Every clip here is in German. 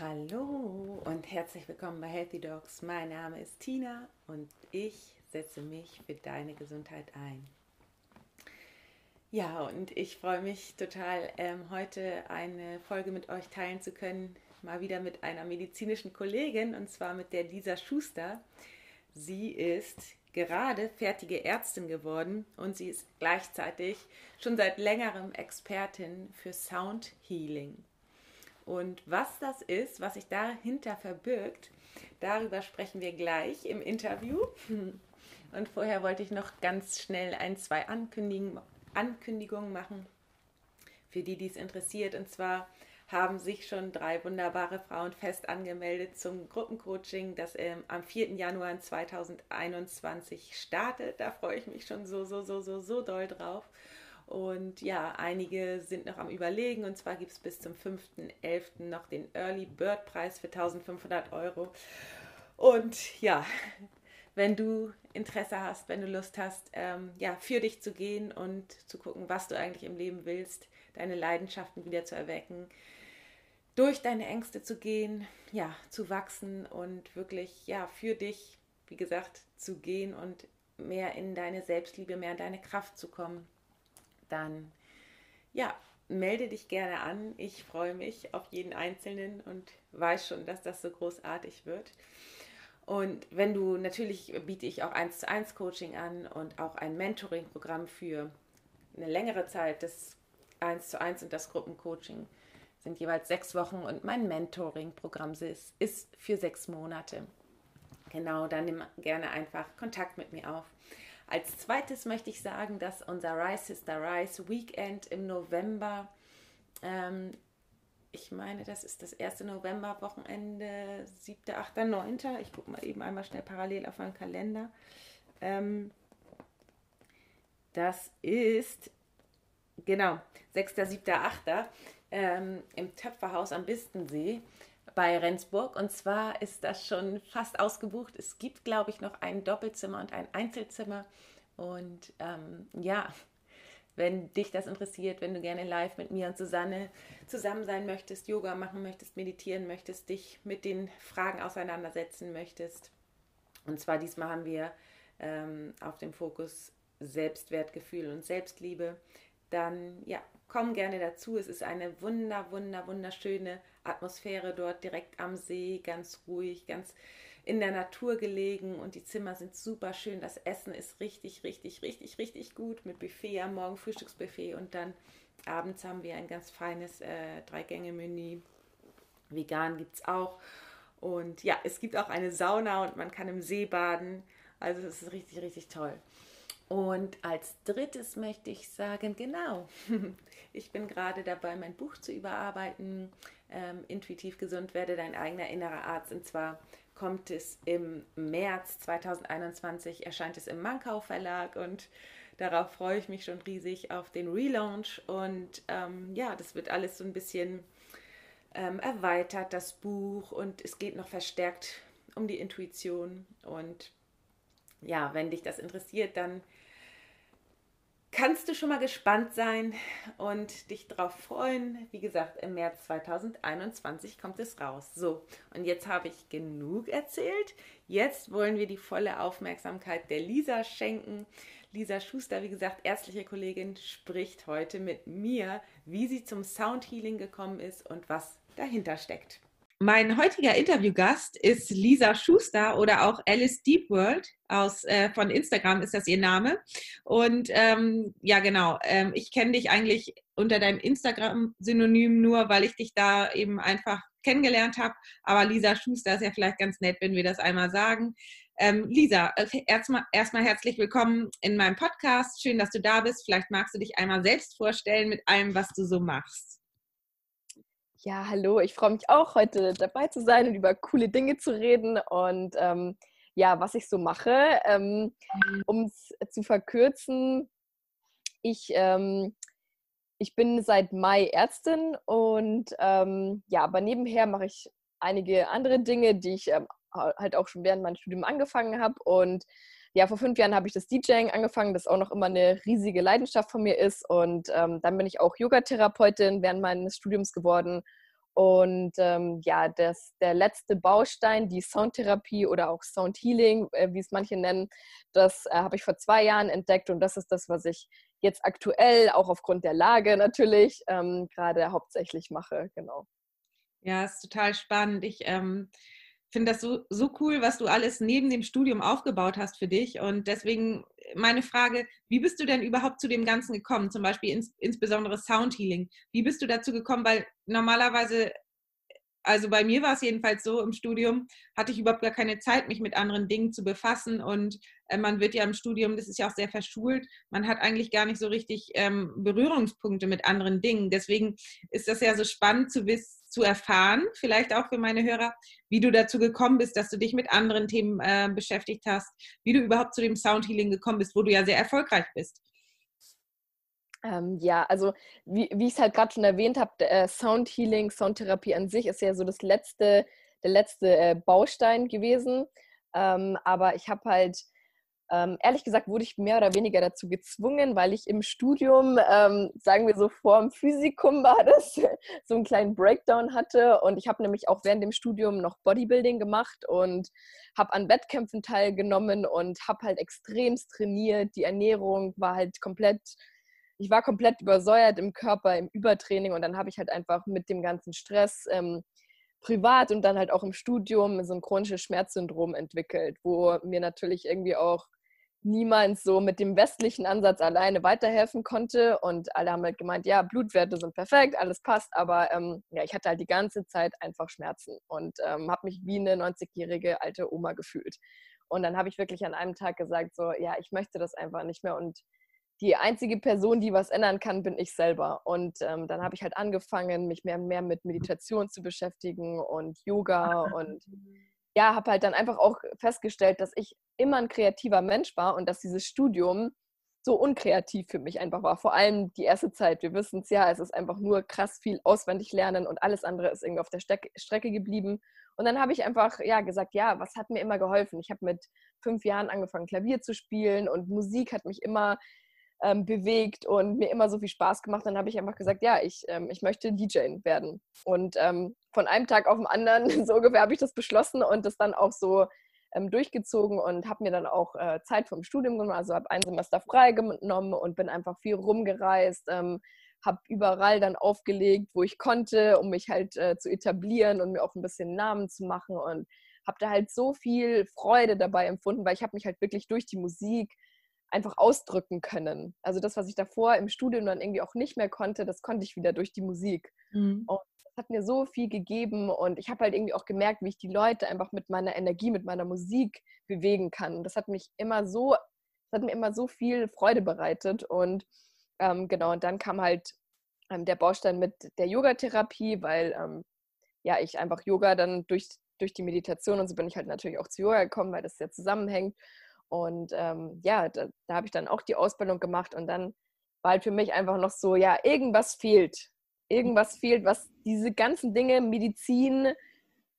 Hallo und herzlich willkommen bei Healthy Dogs. Mein Name ist Tina und ich setze mich für deine Gesundheit ein. Ja, und ich freue mich total, ähm, heute eine Folge mit euch teilen zu können. Mal wieder mit einer medizinischen Kollegin und zwar mit der Lisa Schuster. Sie ist gerade fertige Ärztin geworden und sie ist gleichzeitig schon seit längerem Expertin für Sound Healing. Und was das ist, was sich dahinter verbirgt, darüber sprechen wir gleich im Interview. Und vorher wollte ich noch ganz schnell ein, zwei Ankündigungen machen für die, die es interessiert. Und zwar haben sich schon drei wunderbare Frauen fest angemeldet zum Gruppencoaching, das ähm, am 4. Januar 2021 startet. Da freue ich mich schon so, so, so, so, so doll drauf. Und ja, einige sind noch am Überlegen. Und zwar gibt es bis zum 5.11. noch den Early Bird Preis für 1500 Euro. Und ja, wenn du Interesse hast, wenn du Lust hast, ähm, ja, für dich zu gehen und zu gucken, was du eigentlich im Leben willst, deine Leidenschaften wieder zu erwecken, durch deine Ängste zu gehen, ja, zu wachsen und wirklich, ja, für dich, wie gesagt, zu gehen und mehr in deine Selbstliebe, mehr in deine Kraft zu kommen dann ja, melde dich gerne an. Ich freue mich auf jeden Einzelnen und weiß schon, dass das so großartig wird. Und wenn du natürlich biete ich auch eins zu eins Coaching an und auch ein Mentoring-Programm für eine längere Zeit. Das eins zu eins und das Gruppencoaching sind jeweils sechs Wochen und mein Mentoring-Programm ist, ist für sechs Monate. Genau, dann nimm gerne einfach Kontakt mit mir auf. Als zweites möchte ich sagen, dass unser Rise Sister Rise Weekend im November, ähm, ich meine, das ist das erste November-Wochenende, 7., 8., 9. Ich gucke mal eben einmal schnell parallel auf meinen Kalender. Ähm, das ist, genau, 6., 7., 8. Ähm, im Töpferhaus am Bistensee bei Rendsburg. Und zwar ist das schon fast ausgebucht. Es gibt, glaube ich, noch ein Doppelzimmer und ein Einzelzimmer. Und ähm, ja, wenn dich das interessiert, wenn du gerne live mit mir und Susanne zusammen sein möchtest, Yoga machen möchtest, meditieren möchtest, dich mit den Fragen auseinandersetzen möchtest. Und zwar diesmal haben wir ähm, auf dem Fokus Selbstwertgefühl und Selbstliebe. Dann ja, komm gerne dazu. Es ist eine wunder, wunder, wunderschöne Atmosphäre dort direkt am See, ganz ruhig, ganz in der Natur gelegen und die Zimmer sind super schön. Das Essen ist richtig, richtig, richtig, richtig gut mit Buffet am Morgen, Frühstücksbuffet und dann abends haben wir ein ganz feines äh, Drei-Gänge-Menü. Vegan gibt es auch. Und ja, es gibt auch eine Sauna und man kann im See baden. Also es ist richtig, richtig toll. Und als drittes möchte ich sagen, genau, ich bin gerade dabei, mein Buch zu überarbeiten. Ähm, Intuitiv gesund werde dein eigener innerer Arzt. Und zwar kommt es im März 2021, erscheint es im Mankau Verlag und darauf freue ich mich schon riesig auf den Relaunch. Und ähm, ja, das wird alles so ein bisschen ähm, erweitert, das Buch. Und es geht noch verstärkt um die Intuition. Und ja, wenn dich das interessiert, dann kannst du schon mal gespannt sein und dich darauf freuen. Wie gesagt, im März 2021 kommt es raus. So, und jetzt habe ich genug erzählt. Jetzt wollen wir die volle Aufmerksamkeit der Lisa schenken. Lisa Schuster, wie gesagt, ärztliche Kollegin, spricht heute mit mir, wie sie zum Soundhealing gekommen ist und was dahinter steckt. Mein heutiger Interviewgast ist Lisa Schuster oder auch Alice Deepworld aus äh, von Instagram ist das ihr Name. Und ähm, ja, genau. Ähm, ich kenne dich eigentlich unter deinem Instagram-Synonym nur, weil ich dich da eben einfach kennengelernt habe. Aber Lisa Schuster ist ja vielleicht ganz nett, wenn wir das einmal sagen. Ähm, Lisa, erstmal erst herzlich willkommen in meinem Podcast. Schön, dass du da bist. Vielleicht magst du dich einmal selbst vorstellen mit allem, was du so machst. Ja, hallo, ich freue mich auch, heute dabei zu sein und über coole Dinge zu reden und ähm, ja, was ich so mache. Ähm, um es zu verkürzen, ich, ähm, ich bin seit Mai Ärztin und ähm, ja, aber nebenher mache ich einige andere Dinge, die ich ähm, halt auch schon während meines Studiums angefangen habe und ja, vor fünf Jahren habe ich das DJing angefangen, das auch noch immer eine riesige Leidenschaft von mir ist. Und ähm, dann bin ich auch Yogatherapeutin während meines Studiums geworden. Und ähm, ja, das, der letzte Baustein, die Soundtherapie oder auch Soundhealing, äh, wie es manche nennen, das äh, habe ich vor zwei Jahren entdeckt und das ist das, was ich jetzt aktuell, auch aufgrund der Lage natürlich, ähm, gerade hauptsächlich mache. Genau. Ja, ist total spannend. Ich ähm, finde das so, so cool, was du alles neben dem Studium aufgebaut hast für dich. Und deswegen meine Frage, wie bist du denn überhaupt zu dem Ganzen gekommen? Zum Beispiel ins, insbesondere Soundhealing. Wie bist du dazu gekommen? Weil normalerweise also bei mir war es jedenfalls so, im Studium hatte ich überhaupt gar keine Zeit, mich mit anderen Dingen zu befassen. Und äh, man wird ja im Studium, das ist ja auch sehr verschult, man hat eigentlich gar nicht so richtig ähm, Berührungspunkte mit anderen Dingen. Deswegen ist das ja so spannend zu, wiss, zu erfahren, vielleicht auch für meine Hörer, wie du dazu gekommen bist, dass du dich mit anderen Themen äh, beschäftigt hast, wie du überhaupt zu dem Soundhealing gekommen bist, wo du ja sehr erfolgreich bist. Ähm, ja, also wie, wie ich es halt gerade schon erwähnt habe, äh, Sound Healing, Soundtherapie an sich ist ja so das letzte, der letzte äh, Baustein gewesen. Ähm, aber ich habe halt, ähm, ehrlich gesagt, wurde ich mehr oder weniger dazu gezwungen, weil ich im Studium, ähm, sagen wir so vor dem Physikum war das, so einen kleinen Breakdown hatte. Und ich habe nämlich auch während dem Studium noch Bodybuilding gemacht und habe an Wettkämpfen teilgenommen und habe halt extremst trainiert. Die Ernährung war halt komplett ich war komplett übersäuert im Körper, im Übertraining und dann habe ich halt einfach mit dem ganzen Stress ähm, privat und dann halt auch im Studium so ein chronisches Schmerzsyndrom entwickelt, wo mir natürlich irgendwie auch niemand so mit dem westlichen Ansatz alleine weiterhelfen konnte und alle haben halt gemeint, ja, Blutwerte sind perfekt, alles passt, aber ähm, ja, ich hatte halt die ganze Zeit einfach Schmerzen und ähm, habe mich wie eine 90-jährige alte Oma gefühlt. Und dann habe ich wirklich an einem Tag gesagt, so, ja, ich möchte das einfach nicht mehr und die einzige Person, die was ändern kann, bin ich selber. Und ähm, dann habe ich halt angefangen, mich mehr und mehr mit Meditation zu beschäftigen und Yoga und ja, habe halt dann einfach auch festgestellt, dass ich immer ein kreativer Mensch war und dass dieses Studium so unkreativ für mich einfach war. Vor allem die erste Zeit. Wir wissen es ja, es ist einfach nur krass viel auswendig lernen und alles andere ist irgendwie auf der Steck Strecke geblieben. Und dann habe ich einfach ja gesagt, ja, was hat mir immer geholfen? Ich habe mit fünf Jahren angefangen, Klavier zu spielen und Musik hat mich immer ähm, bewegt und mir immer so viel Spaß gemacht. Dann habe ich einfach gesagt, ja, ich, ähm, ich möchte DJ werden. Und ähm, von einem Tag auf den anderen, so ungefähr, habe ich das beschlossen und das dann auch so ähm, durchgezogen und habe mir dann auch äh, Zeit vom Studium genommen. Also habe ein Semester frei genommen und bin einfach viel rumgereist ähm, habe überall dann aufgelegt, wo ich konnte, um mich halt äh, zu etablieren und mir auch ein bisschen Namen zu machen und habe da halt so viel Freude dabei empfunden, weil ich habe mich halt wirklich durch die Musik einfach ausdrücken können. Also das, was ich davor im Studium dann irgendwie auch nicht mehr konnte, das konnte ich wieder durch die Musik. Mhm. Und das hat mir so viel gegeben und ich habe halt irgendwie auch gemerkt, wie ich die Leute einfach mit meiner Energie, mit meiner Musik bewegen kann. Das hat mich immer so, das hat mir immer so viel Freude bereitet und ähm, genau, und dann kam halt ähm, der Baustein mit der Yogatherapie, weil ähm, ja, ich einfach Yoga dann durch, durch die Meditation und so bin ich halt natürlich auch zu Yoga gekommen, weil das ja zusammenhängt. Und ähm, ja, da, da habe ich dann auch die Ausbildung gemacht und dann war halt für mich einfach noch so, ja, irgendwas fehlt. Irgendwas fehlt, was diese ganzen Dinge, Medizin,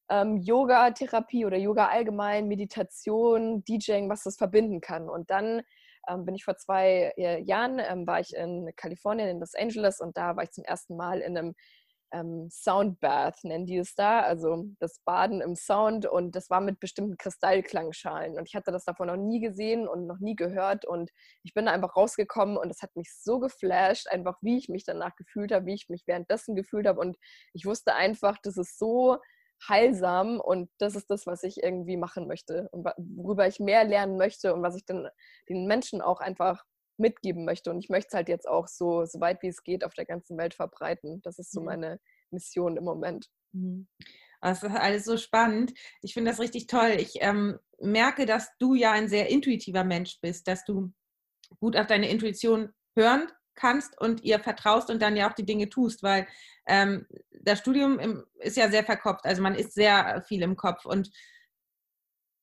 ähm, Yoga, Therapie oder Yoga allgemein, Meditation, DJing, was das verbinden kann. Und dann ähm, bin ich vor zwei äh, Jahren, ähm, war ich in Kalifornien, in Los Angeles und da war ich zum ersten Mal in einem ähm, Soundbath, nennen die es da, also das Baden im Sound. Und das war mit bestimmten Kristallklangschalen. Und ich hatte das davon noch nie gesehen und noch nie gehört. Und ich bin da einfach rausgekommen und es hat mich so geflasht, einfach wie ich mich danach gefühlt habe, wie ich mich währenddessen gefühlt habe. Und ich wusste einfach, das ist so heilsam und das ist das, was ich irgendwie machen möchte und worüber ich mehr lernen möchte und was ich dann den Menschen auch einfach mitgeben möchte. Und ich möchte es halt jetzt auch so, so weit wie es geht auf der ganzen Welt verbreiten. Das ist so meine Mission im Moment. Mhm. Das ist alles so spannend. Ich finde das richtig toll. Ich ähm, merke, dass du ja ein sehr intuitiver Mensch bist, dass du gut auf deine Intuition hören kannst und ihr vertraust und dann ja auch die Dinge tust, weil ähm, das Studium im, ist ja sehr verkopft. Also man ist sehr viel im Kopf und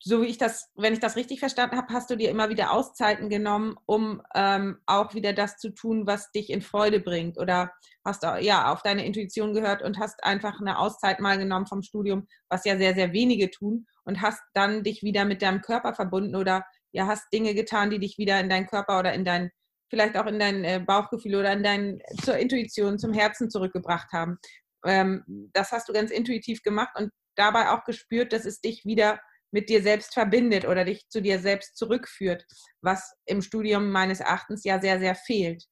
so wie ich das, wenn ich das richtig verstanden habe, hast du dir immer wieder Auszeiten genommen, um ähm, auch wieder das zu tun, was dich in Freude bringt. Oder hast du ja auf deine Intuition gehört und hast einfach eine Auszeit mal genommen vom Studium, was ja sehr, sehr wenige tun, und hast dann dich wieder mit deinem Körper verbunden oder ja, hast Dinge getan, die dich wieder in deinen Körper oder in dein, vielleicht auch in dein äh, Bauchgefühl oder in dein, zur Intuition, zum Herzen zurückgebracht haben. ähm, das hast du ganz intuitiv gemacht und dabei auch gespürt, dass es dich wieder mit dir selbst verbindet oder dich zu dir selbst zurückführt, was im Studium meines Erachtens ja sehr, sehr fehlt.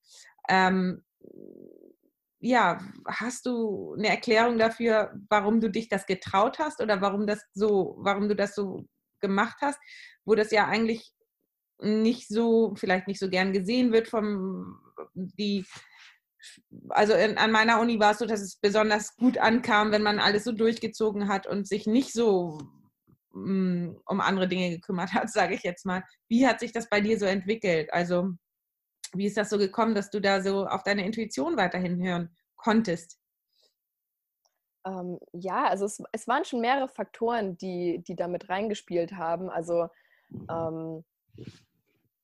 Ähm, ja, hast du eine Erklärung dafür, warum du dich das getraut hast oder warum das so, warum du das so gemacht hast, wo das ja eigentlich nicht so, vielleicht nicht so gern gesehen wird vom die also in, an meiner Uni war es so, dass es besonders gut ankam, wenn man alles so durchgezogen hat und sich nicht so um andere Dinge gekümmert hat, sage ich jetzt mal. Wie hat sich das bei dir so entwickelt? Also wie ist das so gekommen, dass du da so auf deine Intuition weiterhin hören konntest? Ähm, ja, also es, es, waren schon mehrere Faktoren, die, die damit reingespielt haben. Also ähm,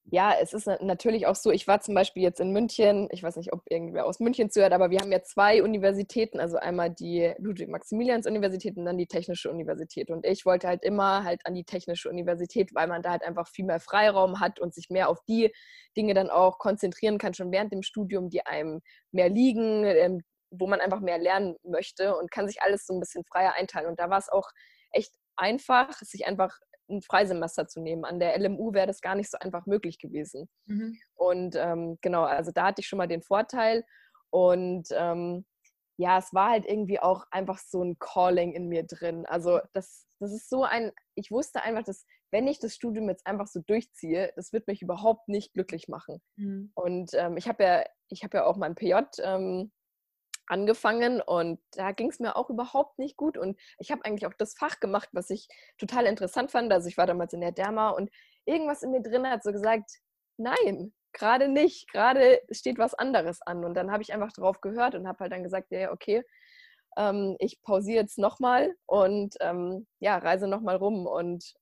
ja, es ist natürlich auch so, ich war zum Beispiel jetzt in München, ich weiß nicht, ob irgendwer aus München zuhört, aber wir haben ja zwei Universitäten, also einmal die Ludwig-Maximilians-Universität und dann die Technische Universität. Und ich wollte halt immer halt an die Technische Universität, weil man da halt einfach viel mehr Freiraum hat und sich mehr auf die Dinge dann auch konzentrieren kann, schon während dem Studium, die einem mehr liegen, ähm, wo man einfach mehr lernen möchte und kann sich alles so ein bisschen freier einteilen. Und da war es auch echt einfach, sich einfach ein Freisemester zu nehmen. An der LMU wäre das gar nicht so einfach möglich gewesen. Mhm. Und ähm, genau, also da hatte ich schon mal den Vorteil. Und ähm, ja, es war halt irgendwie auch einfach so ein Calling in mir drin. Also das, das ist so ein, ich wusste einfach, dass wenn ich das Studium jetzt einfach so durchziehe, das wird mich überhaupt nicht glücklich machen. Mhm. Und ähm, ich habe ja, ich habe ja auch mein PJ ähm, angefangen und da ging es mir auch überhaupt nicht gut. Und ich habe eigentlich auch das Fach gemacht, was ich total interessant fand. Also ich war damals in der Derma und irgendwas in mir drin hat so gesagt, nein, gerade nicht, gerade steht was anderes an. Und dann habe ich einfach drauf gehört und habe halt dann gesagt, ja, okay, ähm, ich pausiere jetzt nochmal und ähm, ja, reise nochmal rum und,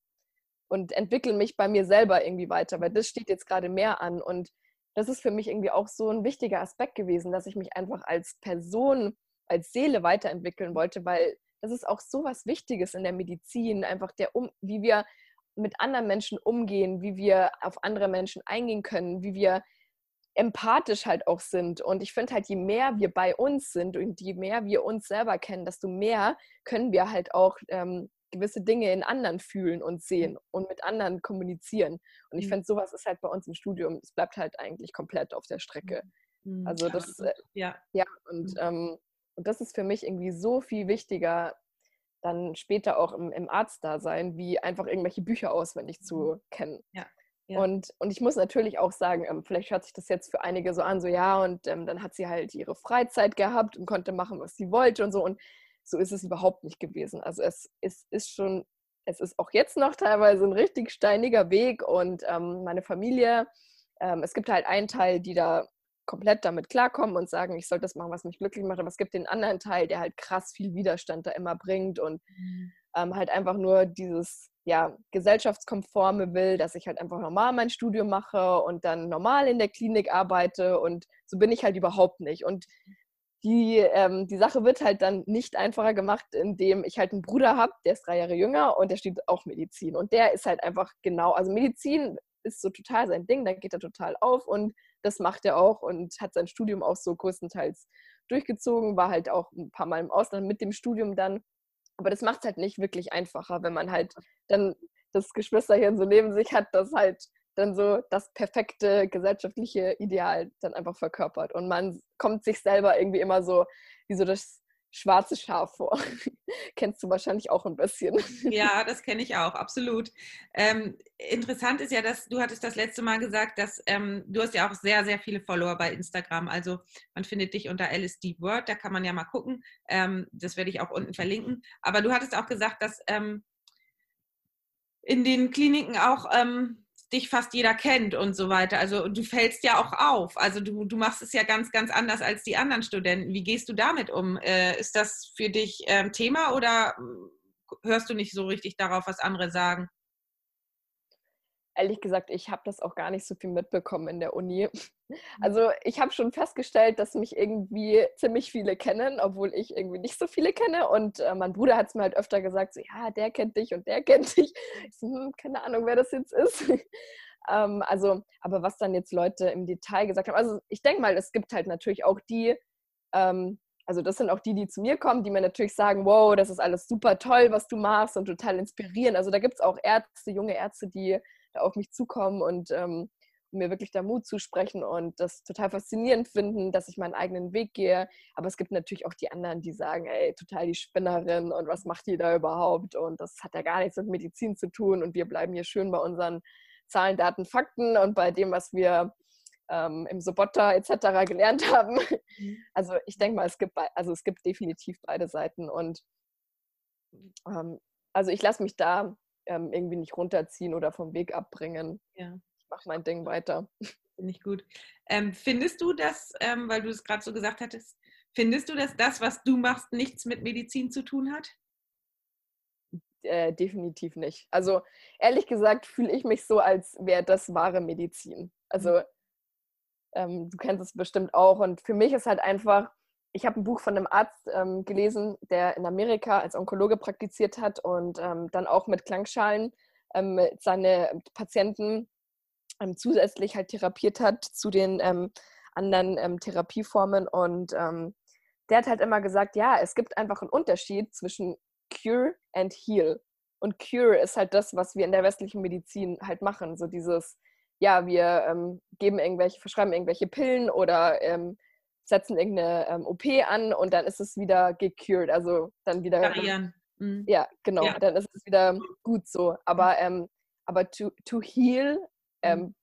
und entwickle mich bei mir selber irgendwie weiter, weil das steht jetzt gerade mehr an. Und das ist für mich irgendwie auch so ein wichtiger Aspekt gewesen, dass ich mich einfach als Person, als Seele weiterentwickeln wollte, weil das ist auch so was Wichtiges in der Medizin, einfach der, um, wie wir mit anderen Menschen umgehen, wie wir auf andere Menschen eingehen können, wie wir empathisch halt auch sind. Und ich finde halt, je mehr wir bei uns sind und je mehr wir uns selber kennen, desto mehr können wir halt auch ähm, gewisse Dinge in anderen fühlen und sehen mhm. und mit anderen kommunizieren. Und ich mhm. finde, sowas ist halt bei uns im Studium, es bleibt halt eigentlich komplett auf der Strecke. Mhm. Also das, äh, ja. ja, und, ähm, und das ist für mich irgendwie so viel wichtiger, dann später auch im, im Arztdasein, wie einfach irgendwelche Bücher auswendig zu kennen. Ja. Ja. Und, und ich muss natürlich auch sagen, ähm, vielleicht hört sich das jetzt für einige so an, so ja, und ähm, dann hat sie halt ihre Freizeit gehabt und konnte machen, was sie wollte und so. Und so ist es überhaupt nicht gewesen. Also es, es ist schon, es ist auch jetzt noch teilweise ein richtig steiniger Weg und ähm, meine Familie, ähm, es gibt halt einen Teil, die da komplett damit klarkommen und sagen, ich soll das machen, was mich glücklich macht, aber es gibt den anderen Teil, der halt krass viel Widerstand da immer bringt und mhm. ähm, halt einfach nur dieses ja, gesellschaftskonforme will, dass ich halt einfach normal mein Studium mache und dann normal in der Klinik arbeite und so bin ich halt überhaupt nicht. Und die, ähm, die Sache wird halt dann nicht einfacher gemacht, indem ich halt einen Bruder habe, der ist drei Jahre jünger und der steht auch Medizin. Und der ist halt einfach genau, also Medizin ist so total sein Ding, da geht er total auf und das macht er auch und hat sein Studium auch so größtenteils durchgezogen, war halt auch ein paar Mal im Ausland mit dem Studium dann. Aber das macht es halt nicht wirklich einfacher, wenn man halt dann das Geschwisterchen so neben sich hat, das halt dann so das perfekte gesellschaftliche Ideal dann einfach verkörpert. Und man kommt sich selber irgendwie immer so wie so das schwarze Schaf vor. Kennst du wahrscheinlich auch ein bisschen. Ja, das kenne ich auch, absolut. Ähm, interessant ist ja, dass du hattest das letzte Mal gesagt, dass ähm, du hast ja auch sehr, sehr viele Follower bei Instagram. Also man findet dich unter LSD Word, da kann man ja mal gucken. Ähm, das werde ich auch unten verlinken. Aber du hattest auch gesagt, dass ähm, in den Kliniken auch ähm, dich fast jeder kennt und so weiter. Also du fällst ja auch auf. Also du, du machst es ja ganz, ganz anders als die anderen Studenten. Wie gehst du damit um? Äh, ist das für dich ähm, Thema oder äh, hörst du nicht so richtig darauf, was andere sagen? Ehrlich gesagt, ich habe das auch gar nicht so viel mitbekommen in der Uni. Also ich habe schon festgestellt, dass mich irgendwie ziemlich viele kennen, obwohl ich irgendwie nicht so viele kenne. Und äh, mein Bruder hat es mir halt öfter gesagt, so ja, der kennt dich und der kennt dich. Ich so, hm, keine Ahnung, wer das jetzt ist. ähm, also, aber was dann jetzt Leute im Detail gesagt haben, also ich denke mal, es gibt halt natürlich auch die, ähm, also das sind auch die, die zu mir kommen, die mir natürlich sagen, wow, das ist alles super toll, was du machst und total inspirierend. Also da gibt es auch Ärzte, junge Ärzte, die auf mich zukommen und ähm, mir wirklich da Mut zusprechen und das total faszinierend finden, dass ich meinen eigenen Weg gehe. Aber es gibt natürlich auch die anderen, die sagen, ey, total die Spinnerin und was macht die da überhaupt? Und das hat ja gar nichts mit Medizin zu tun und wir bleiben hier schön bei unseren Zahlen, Daten, Fakten und bei dem, was wir ähm, im Sobotta etc. gelernt haben. Mhm. Also ich denke mal, es gibt, also es gibt definitiv beide Seiten und ähm, also ich lasse mich da ähm, irgendwie nicht runterziehen oder vom Weg abbringen. Ja mache mein Ding weiter. Finde ich gut. Ähm, findest du das, ähm, weil du es gerade so gesagt hattest, findest du, dass das, was du machst, nichts mit Medizin zu tun hat? Äh, definitiv nicht. Also ehrlich gesagt fühle ich mich so, als wäre das wahre Medizin. Also mhm. ähm, du kennst es bestimmt auch. Und für mich ist halt einfach, ich habe ein Buch von einem Arzt ähm, gelesen, der in Amerika als Onkologe praktiziert hat und ähm, dann auch mit Klangschalen ähm, seine Patienten ähm, zusätzlich halt therapiert hat zu den ähm, anderen ähm, Therapieformen. Und der hat halt immer gesagt, ja, es gibt einfach einen Unterschied zwischen Cure and Heal. Und Cure ist halt das, was wir in der westlichen Medizin halt machen. So dieses, ja, wir geben irgendwelche, verschreiben irgendwelche Pillen oder setzen irgendeine OP an und dann ist es wieder gecured. Also dann wieder. Variieren. Mhm. Ja, genau. Ja. Dann ist es wieder gut so. Aber, ähm, aber to, to heal ähm,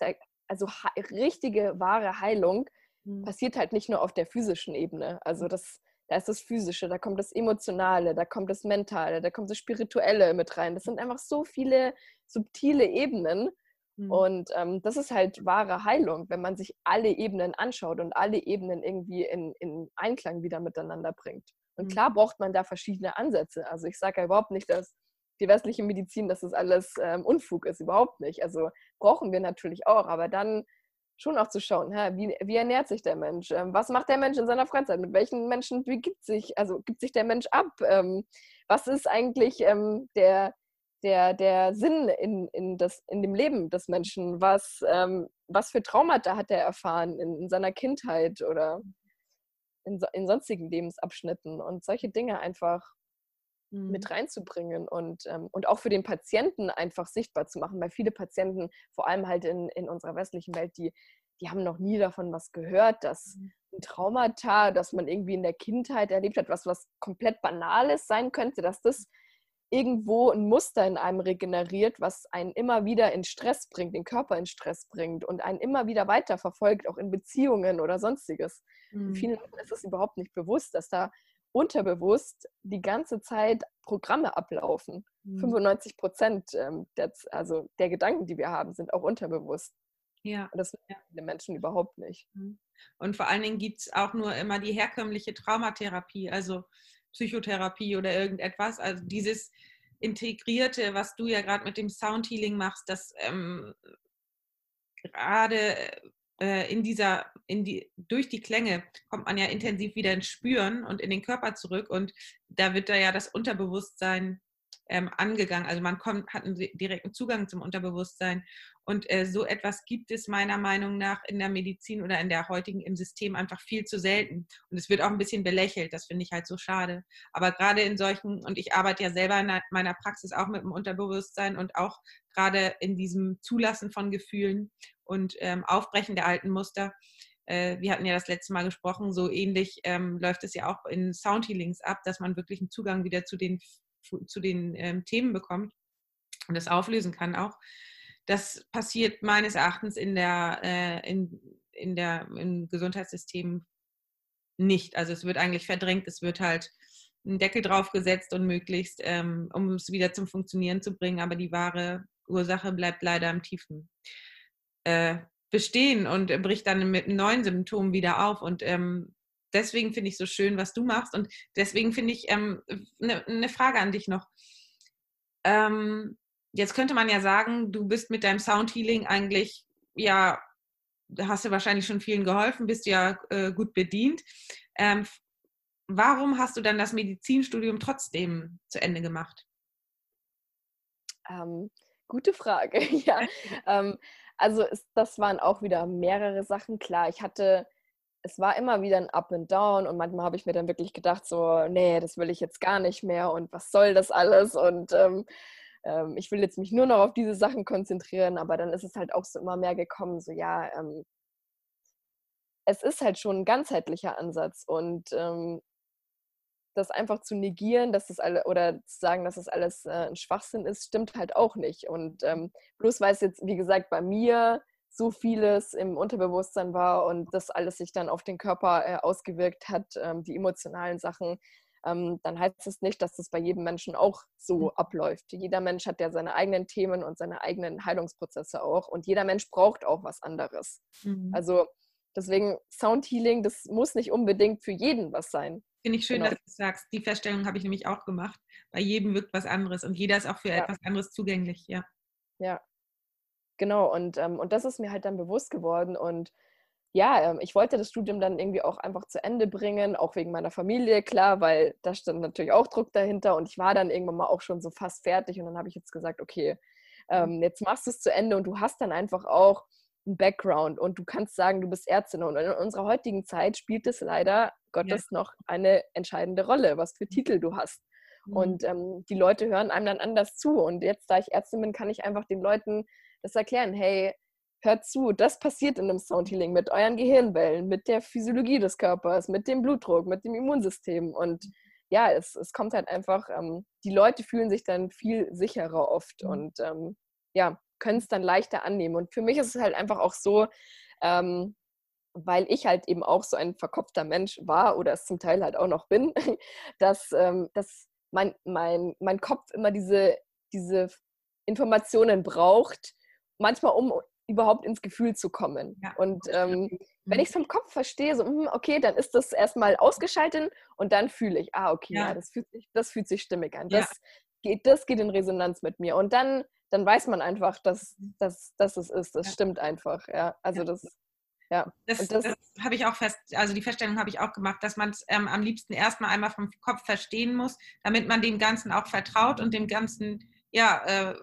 mhm. also richtige, wahre Heilung mhm. passiert halt nicht nur auf der physischen Ebene. Also mhm. das, da ist das Physische, da kommt das Emotionale, da kommt das Mentale, da kommt das Spirituelle mit rein. Das sind einfach so viele subtile Ebenen. Mhm. Und ähm, das ist halt wahre Heilung, wenn man sich alle Ebenen anschaut und alle Ebenen irgendwie in, in Einklang wieder miteinander bringt. Und mhm. klar braucht man da verschiedene Ansätze. Also ich sage ja überhaupt nicht, dass die westliche Medizin, dass das alles ähm, Unfug ist, überhaupt nicht. Also brauchen wir natürlich auch, aber dann schon auch zu schauen, hä, wie, wie ernährt sich der Mensch? Ähm, was macht der Mensch in seiner Freizeit? Mit welchen Menschen begibt sich, also gibt sich der Mensch ab? Ähm, was ist eigentlich ähm, der, der, der Sinn in, in, das, in dem Leben des Menschen? Was, ähm, was für Traumata hat er erfahren in, in seiner Kindheit oder in, in sonstigen Lebensabschnitten? Und solche Dinge einfach mhm. mit reinzubringen und, ähm, und auch für den Patienten einfach sichtbar zu machen, weil viele Patienten, vor allem halt in, in unserer westlichen Welt, die, die haben noch nie davon was gehört, dass mhm. ein Traumata, das man irgendwie in der Kindheit erlebt hat, was was komplett Banales sein könnte, dass das irgendwo ein Muster in einem regeneriert, was einen immer wieder in Stress bringt, den Körper in Stress bringt und einen immer wieder weiter verfolgt, auch in Beziehungen oder sonstiges. Mhm. Vielen Leuten ist es überhaupt nicht bewusst, dass da unterbewusst die ganze Zeit Programme ablaufen. Mhm. 95 Prozent ähm, der, also der Gedanken, die wir haben, sind auch unterbewusst. Ja. Und das wissen viele Menschen überhaupt nicht. Mhm. Und vor allen Dingen gibt es auch nur immer die herkömmliche Traumatherapie, also Psychotherapie oder irgendetwas. Also dieses Integrierte, was du ja gerade mit dem Soundhealing machst, das ähm, gerade äh, in dieser, in die, durch die Klänge kommt man ja intensiv wieder ins Spüren und in den Körper zurück und da wird da ja das Unterbewusstsein ähm, angegangen. Also man kommt, hat einen direkten Zugang zum Unterbewusstsein. Und äh, so etwas gibt es meiner Meinung nach in der Medizin oder in der heutigen im System einfach viel zu selten. Und es wird auch ein bisschen belächelt. Das finde ich halt so schade. Aber gerade in solchen, und ich arbeite ja selber in meiner Praxis auch mit dem Unterbewusstsein und auch gerade in diesem Zulassen von Gefühlen und ähm, Aufbrechen der alten Muster. Äh, wir hatten ja das letzte Mal gesprochen, so ähnlich ähm, läuft es ja auch in Soundhealings ab, dass man wirklich einen Zugang wieder zu den zu den ähm, Themen bekommt und das auflösen kann auch. Das passiert meines Erachtens in der, äh, in, in der, im Gesundheitssystem nicht. Also es wird eigentlich verdrängt, es wird halt ein Deckel draufgesetzt und möglichst, ähm, um es wieder zum Funktionieren zu bringen, aber die wahre Ursache bleibt leider im Tiefen äh, bestehen und bricht dann mit neuen Symptomen wieder auf. Und ähm, deswegen finde ich so schön, was du machst. Und deswegen finde ich eine ähm, ne, ne Frage an dich noch. Ähm, jetzt könnte man ja sagen, du bist mit deinem Soundhealing eigentlich, ja, da hast du wahrscheinlich schon vielen geholfen, bist ja äh, gut bedient. Ähm, warum hast du dann das Medizinstudium trotzdem zu Ende gemacht? Ähm, gute Frage, ja. ähm, also es, das waren auch wieder mehrere Sachen. Klar, ich hatte es war immer wieder ein Up and Down und manchmal habe ich mir dann wirklich gedacht, so, nee, das will ich jetzt gar nicht mehr und was soll das alles und ähm, ähm, ich will jetzt mich nur noch auf diese Sachen konzentrieren, aber dann ist es halt auch so immer mehr gekommen, so ja, ähm, es ist halt schon ein ganzheitlicher Ansatz und ähm, das einfach zu negieren, dass das alle oder zu sagen, dass das alles äh, ein Schwachsinn ist, stimmt halt auch nicht. Und ähm, bloß weil es jetzt, wie gesagt, bei mir so vieles im Unterbewusstsein war und das alles sich dann auf den Körper äh, ausgewirkt hat, ähm, die emotionalen Sachen, ähm, dann heißt es nicht, dass das bei jedem Menschen auch so mhm. abläuft. Jeder Mensch hat ja seine eigenen Themen und seine eigenen Heilungsprozesse auch und jeder Mensch braucht auch was anderes. Mhm. Also deswegen Soundhealing, das muss nicht unbedingt für jeden was sein. Finde ich schön, genau. dass du sagst. Die Feststellung habe ich nämlich auch gemacht. Bei jedem wirkt was anderes und jeder ist auch für ja. etwas anderes zugänglich, ja. Ja, genau. Und, ähm, und das ist mir halt dann bewusst geworden. Und ja, ähm, ich wollte das Studium dann irgendwie auch einfach zu Ende bringen, auch wegen meiner Familie, klar, weil da stand natürlich auch Druck dahinter. Und ich war dann irgendwann mal auch schon so fast fertig. Und dann habe ich jetzt gesagt, okay, ähm, jetzt machst du es zu Ende und du hast dann einfach auch einen Background und du kannst sagen, du bist Ärztin. Und in unserer heutigen Zeit spielt es leider Gottes ja. noch eine entscheidende Rolle, was für Titel du hast. Mhm. Und ähm, die Leute hören einem dann anders zu. Und jetzt, da ich Ärztin bin, kann ich einfach den Leuten das erklären. Hey, hört zu, das passiert in einem Soundhealing mit euren Gehirnwellen, mit der Physiologie des Körpers, mit dem Blutdruck, mit dem Immunsystem. Und ja, es, es kommt halt einfach, ähm, die Leute fühlen sich dann viel sicherer oft. Mhm. Und ähm, ja, können es dann leichter annehmen. Und für mich ist es halt einfach auch so, ähm, weil ich halt eben auch so ein verkopfter Mensch war oder es zum Teil halt auch noch bin, dass, ähm, dass mein, mein, mein Kopf immer diese, diese Informationen braucht, manchmal um überhaupt ins Gefühl zu kommen. Ja. Und ähm, wenn mhm. ich es vom Kopf verstehe, so, hm, okay, dann ist das erstmal ausgeschaltet und dann fühle ich, ah, okay, ja. ja. das, fühlt sich, das fühlt sich stimmig an. Das, geht, das geht in Resonanz mit mir. Und dann dann weiß man einfach, dass, mhm. dass, dass es ist. Das stimmt einfach. Ja, also das. Ja. Das, das, das habe ich auch fest, also die Feststellung habe ich auch gemacht, dass man es ähm, am liebsten erstmal einmal vom Kopf verstehen muss, damit man dem Ganzen auch vertraut und dem Ganzen, ja, äh,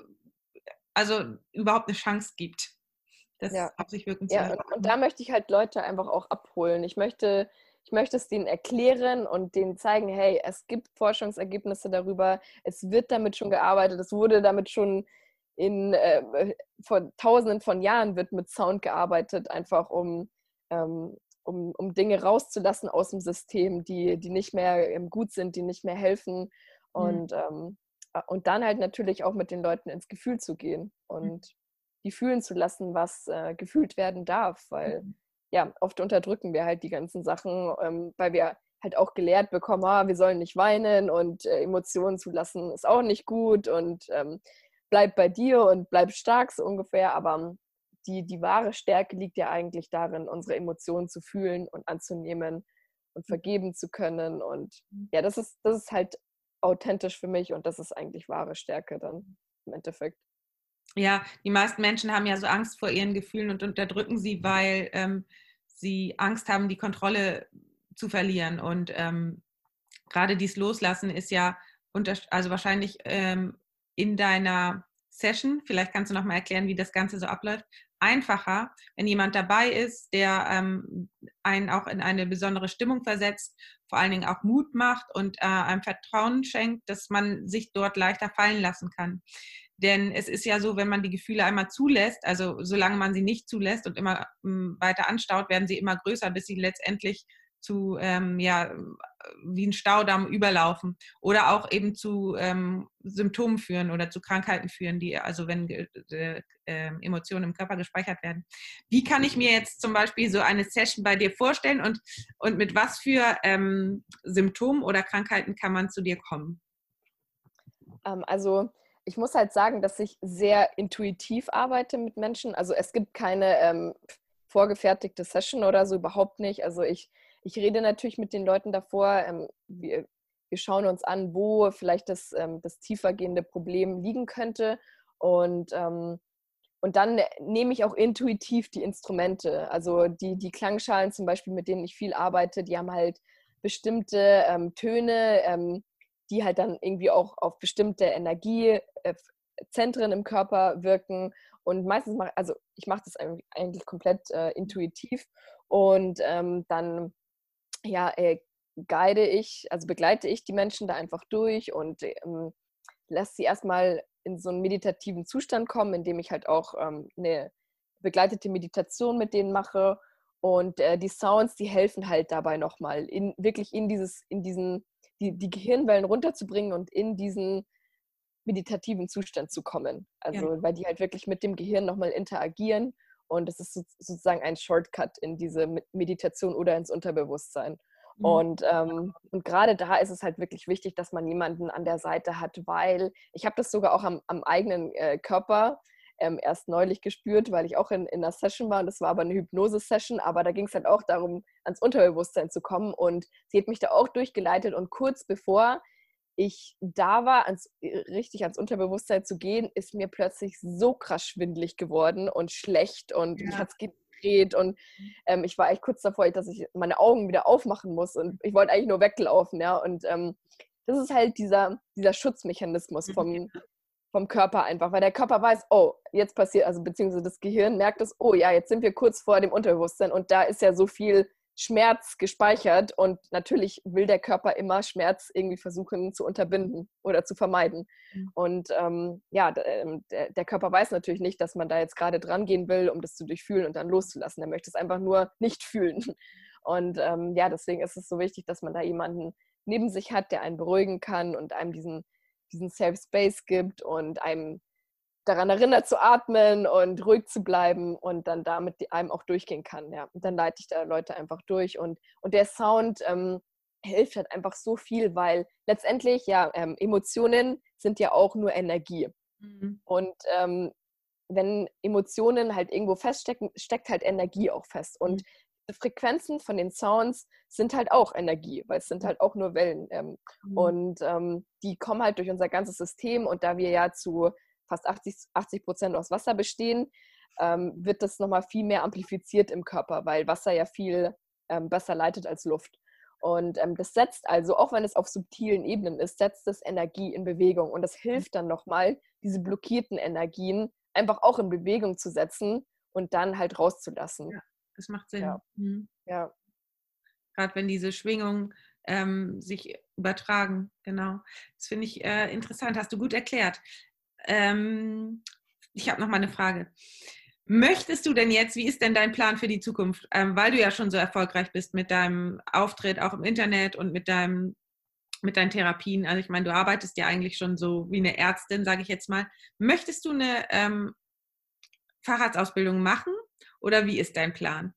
also überhaupt eine Chance gibt. Das ja. auf sich wirken zu ja, und, und da möchte ich halt Leute einfach auch abholen. Ich möchte ich möchte es denen erklären und denen zeigen, hey, es gibt Forschungsergebnisse darüber, es wird damit schon gearbeitet, es wurde damit schon in äh, vor tausenden von Jahren wird mit Sound gearbeitet, einfach um, ähm, um, um Dinge rauszulassen aus dem System, die, die nicht mehr ähm, gut sind, die nicht mehr helfen. Mhm. Und, mhm. ähm, und dann halt natürlich auch mit den Leuten ins Gefühl zu gehen und mhm. die fühlen zu lassen, was äh, gefühlt werden darf, weil mhm. ja, oft unterdrücken wir halt die ganzen Sachen, ähm, weil wir halt auch gelehrt bekommen, ah, wir sollen nicht weinen und äh, Emotionen zulassen ist auch nicht gut und ähm, bleib bei dir und bleib stark so ungefähr, aber die, die wahre Stärke liegt ja eigentlich darin, unsere Emotionen zu fühlen und anzunehmen und vergeben zu können. Und mhm. ja, das ist, das ist halt authentisch für mich und das ist eigentlich wahre Stärke dann im Endeffekt. Ja, die meisten Menschen haben ja so Angst vor ihren Gefühlen und unterdrücken sie, weil ähm, sie Angst haben, die Kontrolle zu verlieren. Und ähm, gerade dies Loslassen ist ja unter, also wahrscheinlich ähm, in deiner Session, vielleicht kannst du noch mal erklären, wie das Ganze so abläuft, einfacher, wenn jemand dabei ist, der ähm, einen auch in eine besondere Stimmung versetzt, vor allen Dingen auch Mut macht und äh, einem Vertrauen schenkt, dass man sich dort leichter fallen lassen kann. Denn es ist ja so, wenn man die Gefühle einmal zulässt, also solange man sie nicht zulässt und immer ähm, weiter anstaut, werden sie immer größer, bis sie letztendlich zu, ähm, ja, wie ein Staudamm überlaufen oder auch eben zu ähm, Symptomen führen oder zu Krankheiten führen, die, also wenn äh, äh, Emotionen im Körper gespeichert werden. Wie kann ich mir jetzt zum Beispiel so eine Session bei dir vorstellen und, und mit was für ähm, Symptomen oder Krankheiten kann man zu dir kommen? Ähm, also ich muss halt sagen, dass ich sehr intuitiv arbeite mit Menschen. Also es gibt keine ähm, vorgefertigte Session oder so, überhaupt nicht. Also ich ich rede natürlich mit den Leuten davor. Ähm, wir, wir, schauen uns an, wo vielleicht das, ähm, das tiefergehende Problem liegen könnte. Und, ähm, und dann nehme ich auch intuitiv die Instrumente. Also die, die Klangschalen zum Beispiel, mit denen ich viel arbeite, die haben halt bestimmte ähm, Töne, ähm, die halt dann irgendwie auch auf bestimmte Energiezentren im Körper wirken. Und meistens mache also ich mache das eigentlich komplett äh, intuitiv Und ähm, dann ja, äh, guide ich, also begleite ich die Menschen da einfach durch und ähm, lasse sie erstmal in so einen meditativen Zustand kommen, indem ich halt auch ähm, eine begleitete Meditation mit denen mache. Und äh, die Sounds, die helfen halt dabei nochmal, in, wirklich in dieses, in diesen, die, die Gehirnwellen runterzubringen und in diesen meditativen Zustand zu kommen. Also, ja. weil die halt wirklich mit dem Gehirn nochmal interagieren und es ist sozusagen ein Shortcut in diese Meditation oder ins Unterbewusstsein. Mhm. Und, ähm, und gerade da ist es halt wirklich wichtig, dass man jemanden an der Seite hat, weil ich habe das sogar auch am, am eigenen äh, Körper ähm, erst neulich gespürt, weil ich auch in, in einer Session war und das war aber eine Hypnose-Session, aber da ging es halt auch darum, ans Unterbewusstsein zu kommen und sie hat mich da auch durchgeleitet und kurz bevor ich da war, ans, äh, richtig ans Unterbewusstsein zu gehen, ist mir plötzlich so krass schwindlig geworden und schlecht und ja. hat es gedreht und ähm, ich war echt kurz davor, dass ich meine Augen wieder aufmachen muss und ich wollte eigentlich nur weglaufen, ja. Und ähm, das ist halt dieser, dieser Schutzmechanismus mhm. vom, vom Körper einfach, weil der Körper weiß, oh, jetzt passiert, also beziehungsweise das Gehirn merkt es, oh ja, jetzt sind wir kurz vor dem Unterbewusstsein und da ist ja so viel Schmerz gespeichert und natürlich will der Körper immer Schmerz irgendwie versuchen zu unterbinden oder zu vermeiden. Mhm. Und ähm, ja, ähm, der, der, Körper weiß natürlich nicht, dass man da jetzt gerade dran gehen will, um das zu durchfühlen und dann loszulassen. Er möchte es einfach nur nicht fühlen. Und ähm, ja, deswegen ist es so wichtig, dass man da jemanden neben sich hat, der einen beruhigen kann und einem diesen, diesen Safe Space gibt und einem daran erinnert zu atmen und ruhig zu bleiben und dann damit einem auch durchgehen kann. Ja. Und dann leite ich da Leute einfach durch und, und der Sound ähm, hilft halt einfach so viel, weil letztendlich ja ähm, Emotionen sind ja auch nur Energie. Mhm. Und ähm, wenn Emotionen halt irgendwo feststecken, steckt halt Energie auch fest. Und mhm. die Frequenzen von den Sounds sind halt auch Energie, weil es sind halt auch nur Wellen. Ähm, mhm. Und ähm, die kommen halt durch unser ganzes System und da wir ja zu fast 80, 80 Prozent aus Wasser bestehen, ähm, wird das nochmal viel mehr amplifiziert im Körper, weil Wasser ja viel ähm, besser leitet als Luft. Und ähm, das setzt also, auch wenn es auf subtilen Ebenen ist, setzt es Energie in Bewegung. Und das hilft dann nochmal, diese blockierten Energien einfach auch in Bewegung zu setzen und dann halt rauszulassen. Ja, das macht Sinn. Ja. Mhm. ja. Gerade wenn diese Schwingungen ähm, sich übertragen, genau. Das finde ich äh, interessant, hast du gut erklärt. Ähm, ich habe noch mal eine Frage. Möchtest du denn jetzt, wie ist denn dein Plan für die Zukunft, ähm, weil du ja schon so erfolgreich bist mit deinem Auftritt auch im Internet und mit deinem mit deinen Therapien, also ich meine, du arbeitest ja eigentlich schon so wie eine Ärztin, sage ich jetzt mal. Möchtest du eine ähm, Fahrradsausbildung machen oder wie ist dein Plan?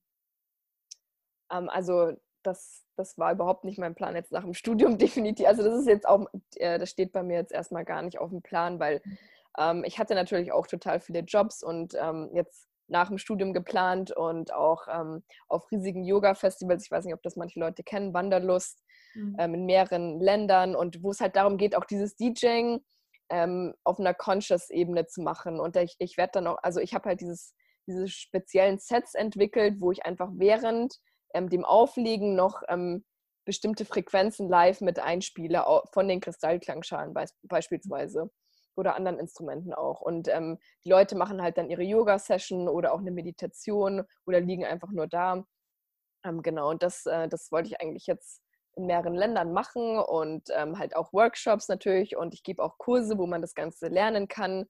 Ähm, also das das war überhaupt nicht mein Plan jetzt nach dem Studium definitiv. Also das ist jetzt auch, äh, das steht bei mir jetzt erstmal gar nicht auf dem Plan, weil mhm. Ähm, ich hatte natürlich auch total viele Jobs und ähm, jetzt nach dem Studium geplant und auch ähm, auf riesigen Yoga-Festivals, ich weiß nicht, ob das manche Leute kennen, Wanderlust mhm. Ähm, in mehreren Ländern und wo es halt darum geht, auch dieses DJing ähm, auf einer Conscious-Ebene zu machen. Und ich, ich werde dann auch, also ich habe halt dieses, diese speziellen Sets entwickelt, wo ich einfach während ähm, dem Auflegen noch ähm, bestimmte Frequenzen live mit einspiele, von den Kristallklangschalen beispielsweise oder anderen Instrumenten auch. Und ähm, die Leute machen halt dann ihre Yoga-Session oder auch eine Meditation oder liegen einfach nur da. Ähm, genau, und das, äh, das wollte ich eigentlich jetzt in mehreren Ländern machen und ähm, halt auch Workshops natürlich. Und ich gebe auch Kurse, wo man das Ganze lernen kann.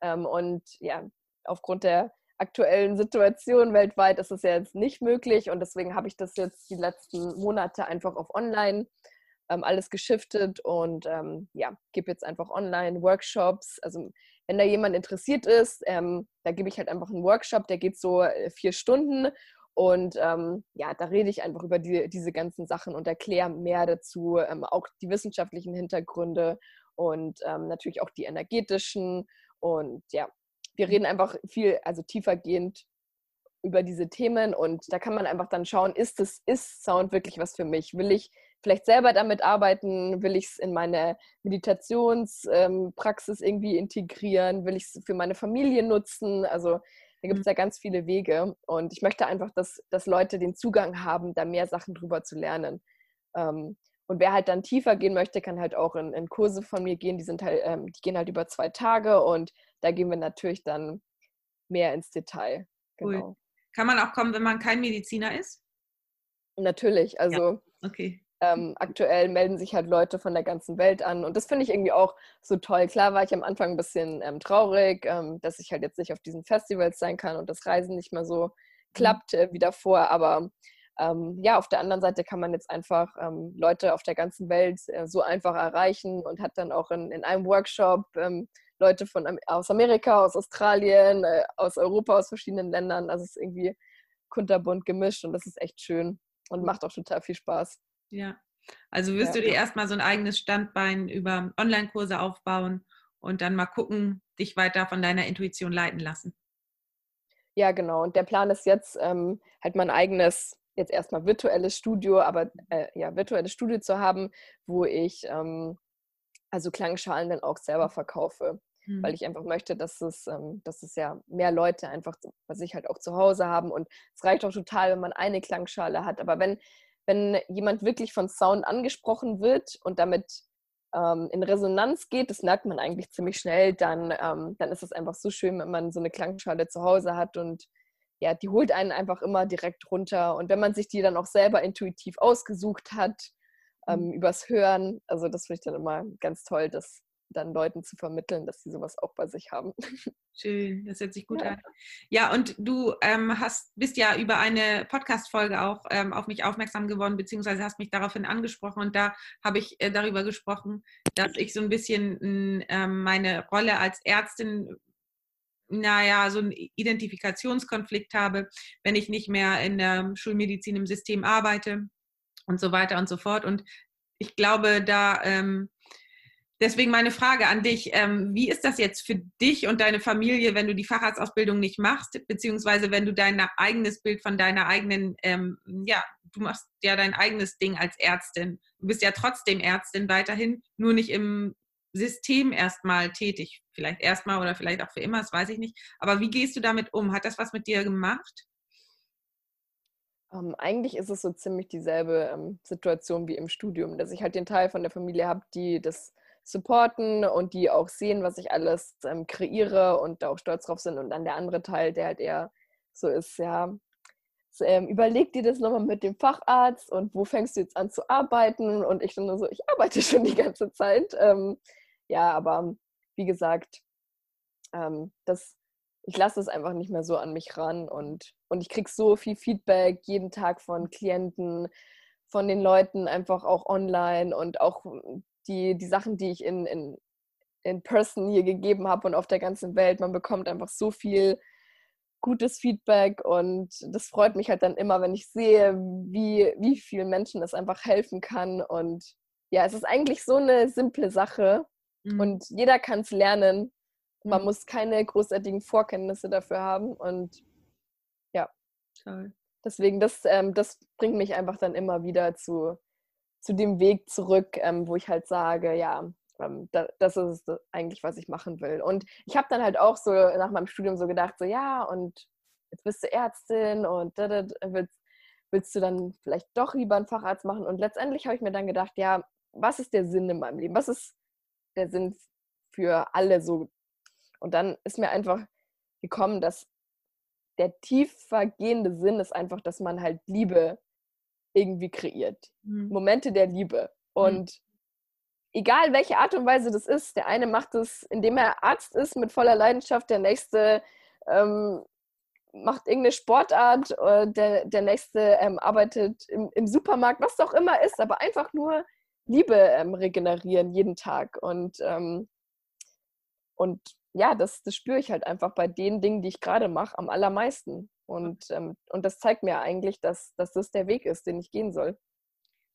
Ähm, und ja, aufgrund der aktuellen Situation weltweit ist es ja jetzt nicht möglich und deswegen habe ich das jetzt die letzten Monate einfach auf online ähm, alles geschiftet und ähm, ja, gebe jetzt einfach online Workshops. Also wenn da jemand interessiert ist, ähm, da gebe ich halt einfach einen Workshop, der geht so äh, vier Stunden und ähm, ja, da rede ich einfach über die, diese ganzen Sachen und erkläre mehr dazu, ähm, auch die wissenschaftlichen Hintergründe und ähm, natürlich auch die energetischen und ja, wir reden einfach viel, also tiefergehend über diese Themen und da kann man einfach dann schauen, ist das, ist Sound wirklich was für mich? Will ich vielleicht selber damit arbeiten? Will ich es in meine Meditationspraxis ähm, irgendwie integrieren? Will ich es für meine Familie nutzen? Also da gibt es mhm. ja ganz viele Wege und ich möchte einfach, dass, dass Leute den Zugang haben, da mehr Sachen drüber zu lernen. Ähm, und wer halt dann tiefer gehen möchte, kann halt auch in, in Kurse von mir gehen. Die sind halt, ähm, die gehen halt über zwei Tage und da gehen wir natürlich dann mehr ins Detail. Genau. Cool. Kann man auch kommen, wenn man kein Mediziner ist? Natürlich, also ja. okay. Ähm, aktuell melden sich halt Leute von der ganzen Welt an und das finde ich irgendwie auch so toll. Klar war ich am Anfang ein bisschen ähm, traurig, ähm, dass ich halt jetzt nicht auf diesen Festivals sein kann und das Reisen nicht mehr so mhm. klappt äh, wie davor, aber ähm, ja, auf der anderen Seite kann man jetzt einfach ähm, Leute auf der ganzen Welt äh, so einfach erreichen und hat dann auch in, in einem Workshop ähm, Leute von aus Amerika, aus Australien, äh, aus Europa, aus verschiedenen Ländern. Also es ist irgendwie kunterbunt gemischt und das ist echt schön und macht auch total viel Spaß. Ja, also wirst ja. du dir erstmal so ein eigenes Standbein über Online-Kurse aufbauen und dann mal gucken, dich weiter von deiner Intuition leiten lassen. Ja, genau. Und der Plan ist jetzt ähm, halt mein eigenes, jetzt erstmal virtuelles Studio, aber äh, ja, virtuelles Studio zu haben, wo ich ähm, also Klangschalen dann auch selber verkaufe mhm. weil ich einfach möchte, dass es, ähm, dass es ja mehr Leute einfach bei sich halt auch zu Hause haben. Und es reicht auch total, wenn man eine Klangschale hat. Aber wenn, wenn jemand wirklich von Sound angesprochen wird und damit ähm, in Resonanz geht, das merkt man eigentlich ziemlich schnell, dann, ähm, dann ist es einfach so schön, wenn man so eine Klangschale zu Hause hat und ja, die holt einen einfach immer direkt runter. Und wenn man sich die dann auch selber intuitiv ausgesucht hat, ähm, mhm. übers Hören, also das finde ich dann immer ganz toll, dass, dann Leuten zu vermitteln, dass sie sowas auch bei sich haben. Schön, das hört sich gut ja. an. Ja, und du ähm, hast, bist ja über eine Podcast-Folge auch ähm, auf mich aufmerksam geworden, beziehungsweise hast mich daraufhin angesprochen und da habe ich äh, darüber gesprochen, dass ich so ein bisschen äh, meine Rolle als Ärztin naja, so einen Identifikationskonflikt habe, wenn ich nicht mehr in der Schulmedizin im System arbeite und so weiter und so fort. Und ich glaube, da ähm, Deswegen meine Frage an dich. Ähm, wie ist das jetzt für dich und deine Familie, wenn du die Facharztausbildung nicht machst, beziehungsweise wenn du dein eigenes Bild von deiner eigenen, ähm, ja, du machst ja dein eigenes Ding als Ärztin. Du bist ja trotzdem Ärztin weiterhin, nur nicht im System erstmal tätig. Vielleicht erstmal oder vielleicht auch für immer, das weiß ich nicht. Aber wie gehst du damit um? Hat das was mit dir gemacht? Um, ähm, eigentlich ist es so ziemlich dieselbe ähm, Situation wie im Studium, dass ich halt den Teil von der Familie habe, die das supporten und die auch sehen, was ich alles ähm, kreiere und da auch stolz drauf sind. Und dann der andere Teil, der halt eher so ist, ja, so, ähm, überleg dir das nochmal mit dem Facharzt und wo fängst du jetzt an zu arbeiten? Und ich nur so, ich arbeite schon die ganze Zeit. Ähm, ja, aber wie gesagt, ähm, das, ich lasse es einfach nicht mehr so an mich ran und, und ich kriege so viel Feedback jeden Tag von Klienten, von den Leuten einfach auch online und auch die, die Sachen, die ich in, in, in Person hier gegeben habe und auf der ganzen Welt. Man bekommt einfach so viel gutes Feedback und das freut mich halt dann immer, wenn ich sehe, wie, wie vielen Menschen es einfach helfen kann. Und ja, es ist eigentlich so eine simple Sache mhm. und jeder kann es lernen. Man mhm. muss keine großartigen Vorkenntnisse dafür haben und ja. Toll. Deswegen, das, ähm, das bringt mich einfach dann immer wieder zu, zu dem Weg zurück, ähm, wo ich halt sage, ja, ähm, da, das ist eigentlich, was ich machen will. Und ich habe dann halt auch so nach meinem Studium so gedacht, so ja, und jetzt bist du Ärztin und da, da, willst, willst du dann vielleicht doch lieber einen Facharzt machen? Und letztendlich habe ich mir dann gedacht, ja, was ist der Sinn in meinem Leben? Was ist der Sinn für alle so? Und dann ist mir einfach gekommen, dass der tiefer gehende Sinn ist einfach, dass man halt Liebe irgendwie kreiert. Mhm. Momente der Liebe. Mhm. Und mhm. egal welche Art und Weise das ist, der eine macht es, indem er Arzt ist mit voller Leidenschaft, der nächste ähm, macht irgendeine Sportart, der, der nächste ähm, arbeitet im, im, Supermarkt, was auch immer ist, aber einfach nur Liebe ähm, regenerieren jeden Tag. Und, ähm, und ja, das, das spüre ich halt einfach bei den Dingen, die ich gerade mache, am allermeisten. Und, ähm, und das zeigt mir eigentlich, dass, dass das der Weg ist, den ich gehen soll.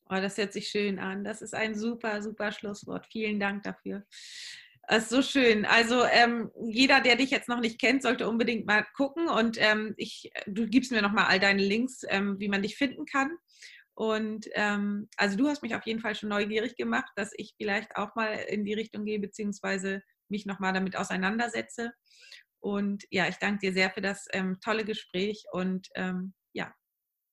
Oh, das hört sich schön an. Das ist ein super, super Schlusswort. Vielen Dank dafür. Das ist so schön. Also ähm, jeder, der dich jetzt noch nicht kennt, sollte unbedingt mal gucken. Und ähm, ich, du gibst mir nochmal all deine Links, ähm, wie man dich finden kann. Und ähm, also du hast mich auf jeden Fall schon neugierig gemacht, dass ich vielleicht auch mal in die Richtung gehe, beziehungsweise mich nochmal damit auseinandersetze. Und ja, ich danke dir sehr für das ähm, tolle Gespräch und ähm, ja,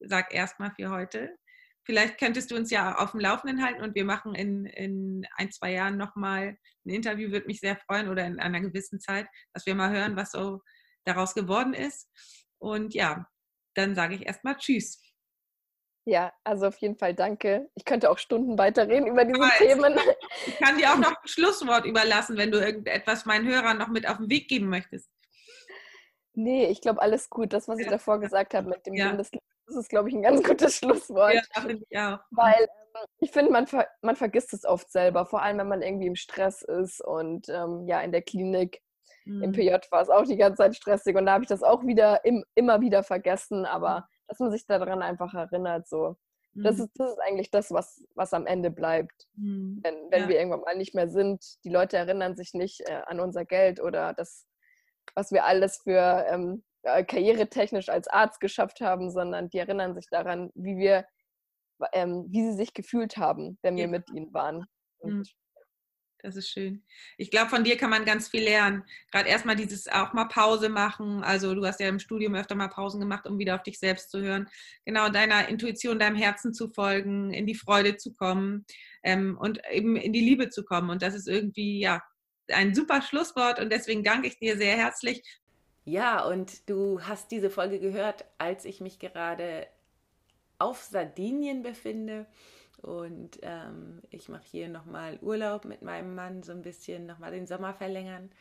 sag erstmal für heute. Vielleicht könntest du uns ja auf dem Laufenden halten und wir machen in, in ein, zwei Jahren nochmal ein Interview, würde mich sehr freuen oder in einer gewissen Zeit, dass wir mal hören, was so daraus geworden ist. Und ja, dann sage ich erstmal Tschüss. Ja, also auf jeden Fall danke. Ich könnte auch Stunden weiterreden über diese Aber Themen. Ich kann dir auch noch ein Schlusswort überlassen, wenn du irgendetwas meinen Hörern noch mit auf den Weg geben möchtest. Nee, ich glaube, alles gut. Das, was ich davor gesagt habe mit dem ja. Bundesland, das ist, glaube ich, ein ganz gutes Schlusswort. Ja, finde ich auch. Weil ähm, ich finde, man, ver man vergisst es oft selber, vor allem wenn man irgendwie im Stress ist und ähm, ja, in der Klinik. Mhm. Im PJ war es auch die ganze Zeit stressig und da habe ich das auch wieder im, immer wieder vergessen, aber mhm. dass man sich daran einfach erinnert, so. Mhm. Das, ist, das ist eigentlich das, was, was am Ende bleibt. Mhm. Wenn, wenn ja. wir irgendwann mal nicht mehr sind, die Leute erinnern sich nicht äh, an unser Geld oder das was wir alles für ähm, äh, karrieretechnisch als Arzt geschafft haben, sondern die erinnern sich daran, wie wir, ähm, wie sie sich gefühlt haben, wenn wir ja. mit ihnen waren. Und mhm. Das ist schön. Ich glaube, von dir kann man ganz viel lernen. Gerade erstmal dieses auch mal Pause machen. Also du hast ja im Studium öfter mal Pausen gemacht, um wieder auf dich selbst zu hören. Genau deiner Intuition, deinem Herzen zu folgen, in die Freude zu kommen ähm, und eben in die Liebe zu kommen. Und das ist irgendwie, ja, ein super Schlusswort und deswegen danke ich dir sehr herzlich. Ja, und du hast diese Folge gehört, als ich mich gerade auf Sardinien befinde. Und ähm, ich mache hier nochmal Urlaub mit meinem Mann, so ein bisschen nochmal den Sommer verlängern.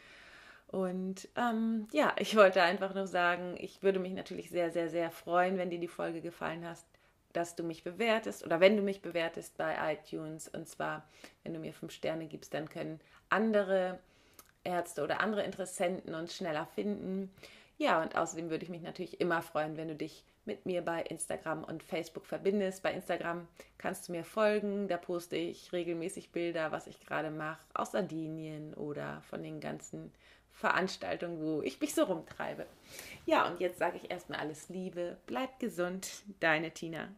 Und ähm, ja, ich wollte einfach nur sagen, ich würde mich natürlich sehr, sehr, sehr freuen, wenn dir die Folge gefallen hast, dass du mich bewertest oder wenn du mich bewertest bei iTunes. Und zwar, wenn du mir fünf Sterne gibst, dann können andere Ärzte oder andere Interessenten uns schneller finden. Ja, und außerdem würde ich mich natürlich immer freuen, wenn du dich mit mir bei Instagram und Facebook verbindest. Bei Instagram kannst du mir folgen, da poste ich regelmäßig Bilder, was ich gerade mache, aus Sardinien oder von den ganzen Veranstaltungen, wo ich mich so rumtreibe. Ja, und jetzt sage ich erstmal alles Liebe, bleib gesund, deine Tina.